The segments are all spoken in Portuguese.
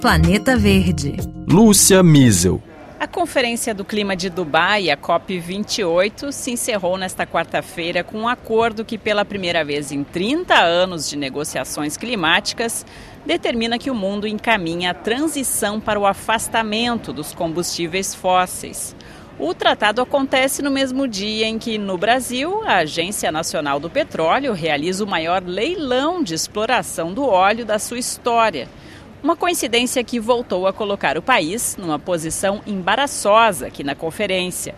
Planeta Verde. Lúcia Miesel. A Conferência do Clima de Dubai, a COP28, se encerrou nesta quarta-feira com um acordo que, pela primeira vez em 30 anos de negociações climáticas, determina que o mundo encaminha a transição para o afastamento dos combustíveis fósseis. O tratado acontece no mesmo dia em que, no Brasil, a Agência Nacional do Petróleo realiza o maior leilão de exploração do óleo da sua história. Uma coincidência que voltou a colocar o país numa posição embaraçosa aqui na conferência.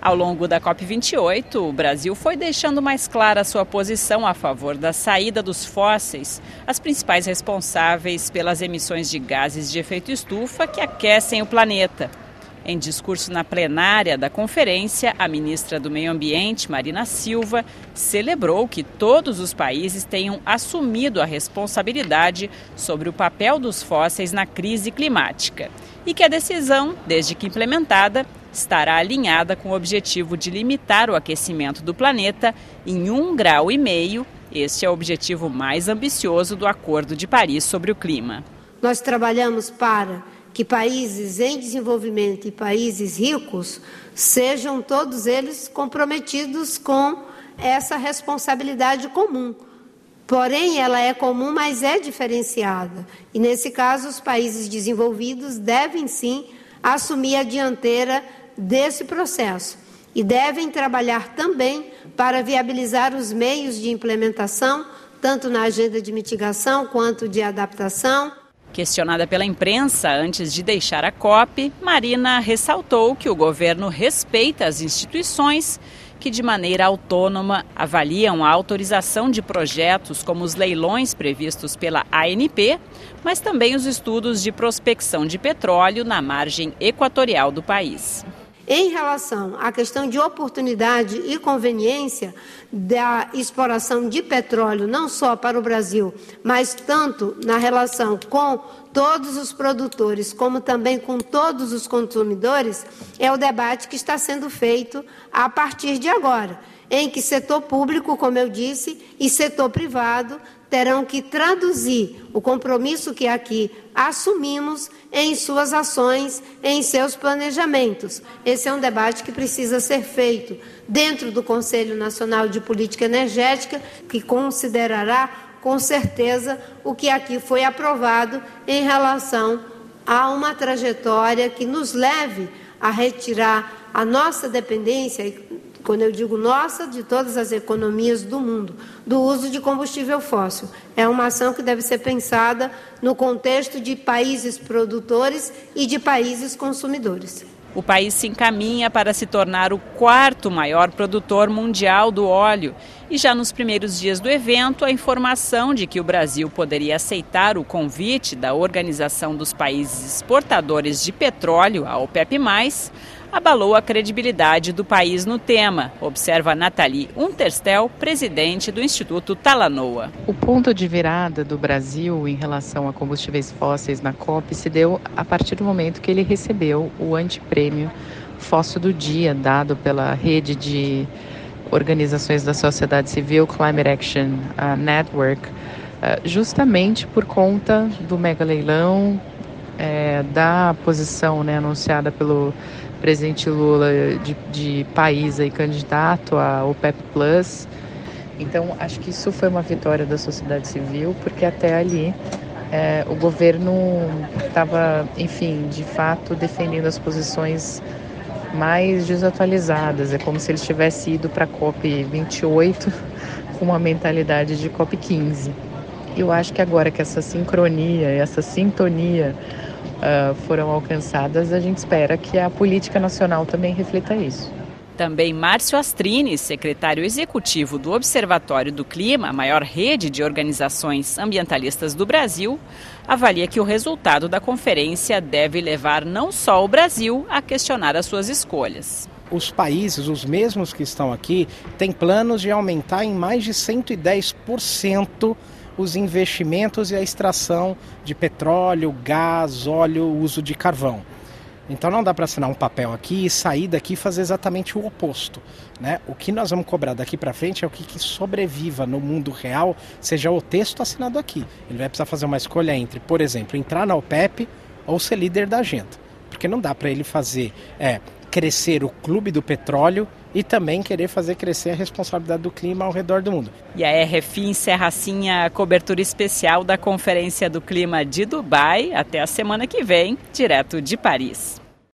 Ao longo da COP28, o Brasil foi deixando mais clara sua posição a favor da saída dos fósseis, as principais responsáveis pelas emissões de gases de efeito estufa que aquecem o planeta. Em discurso na plenária da conferência, a ministra do Meio Ambiente, Marina Silva, celebrou que todos os países tenham assumido a responsabilidade sobre o papel dos fósseis na crise climática e que a decisão, desde que implementada, estará alinhada com o objetivo de limitar o aquecimento do planeta em um grau e meio. Este é o objetivo mais ambicioso do Acordo de Paris sobre o clima. Nós trabalhamos para que países em desenvolvimento e países ricos sejam todos eles comprometidos com essa responsabilidade comum. Porém, ela é comum, mas é diferenciada. E nesse caso, os países desenvolvidos devem sim assumir a dianteira desse processo e devem trabalhar também para viabilizar os meios de implementação, tanto na agenda de mitigação quanto de adaptação Questionada pela imprensa antes de deixar a COP, Marina ressaltou que o governo respeita as instituições que, de maneira autônoma, avaliam a autorização de projetos como os leilões previstos pela ANP, mas também os estudos de prospecção de petróleo na margem equatorial do país. Em relação à questão de oportunidade e conveniência da exploração de petróleo, não só para o Brasil, mas tanto na relação com todos os produtores, como também com todos os consumidores, é o debate que está sendo feito a partir de agora, em que setor público, como eu disse, e setor privado terão que traduzir o compromisso que aqui assumimos em suas ações, em seus planejamentos. Esse é um debate que precisa ser feito dentro do Conselho Nacional de Política Energética, que considerará com certeza o que aqui foi aprovado em relação a uma trajetória que nos leve a retirar a nossa dependência quando eu digo nossa, de todas as economias do mundo, do uso de combustível fóssil. É uma ação que deve ser pensada no contexto de países produtores e de países consumidores. O país se encaminha para se tornar o quarto maior produtor mundial do óleo. E já nos primeiros dias do evento, a informação de que o Brasil poderia aceitar o convite da Organização dos Países Exportadores de Petróleo, a OPEP, abalou a credibilidade do país no tema, observa Nathalie Unterstel, presidente do Instituto Talanoa. O ponto de virada do Brasil em relação a combustíveis fósseis na COP se deu a partir do momento que ele recebeu o antiprêmio Fóssil do Dia, dado pela rede de organizações da sociedade civil Climate Action uh, Network, uh, justamente por conta do mega leilão, é, da posição né, anunciada pelo presidente Lula de, de país e candidato à OPEP Plus. Então, acho que isso foi uma vitória da sociedade civil, porque até ali é, o governo estava, enfim, de fato defendendo as posições mais desatualizadas. É como se ele tivesse ido para a COP 28 com uma mentalidade de COP 15. E eu acho que agora que essa sincronia, essa sintonia uh, foram alcançadas, a gente espera que a política nacional também reflita isso. Também Márcio Astrini, secretário executivo do Observatório do Clima, a maior rede de organizações ambientalistas do Brasil, avalia que o resultado da conferência deve levar não só o Brasil a questionar as suas escolhas. Os países, os mesmos que estão aqui, têm planos de aumentar em mais de 110% os investimentos e a extração de petróleo, gás, óleo, uso de carvão. Então não dá para assinar um papel aqui e sair daqui e fazer exatamente o oposto. Né? O que nós vamos cobrar daqui para frente é o que, que, sobreviva no mundo real, seja o texto assinado aqui. Ele vai precisar fazer uma escolha entre, por exemplo, entrar na OPEP ou ser líder da agenda. Porque não dá para ele fazer é, crescer o clube do petróleo e também querer fazer crescer a responsabilidade do clima ao redor do mundo. E a RFI encerra assim a cobertura especial da Conferência do Clima de Dubai. Até a semana que vem, direto de Paris.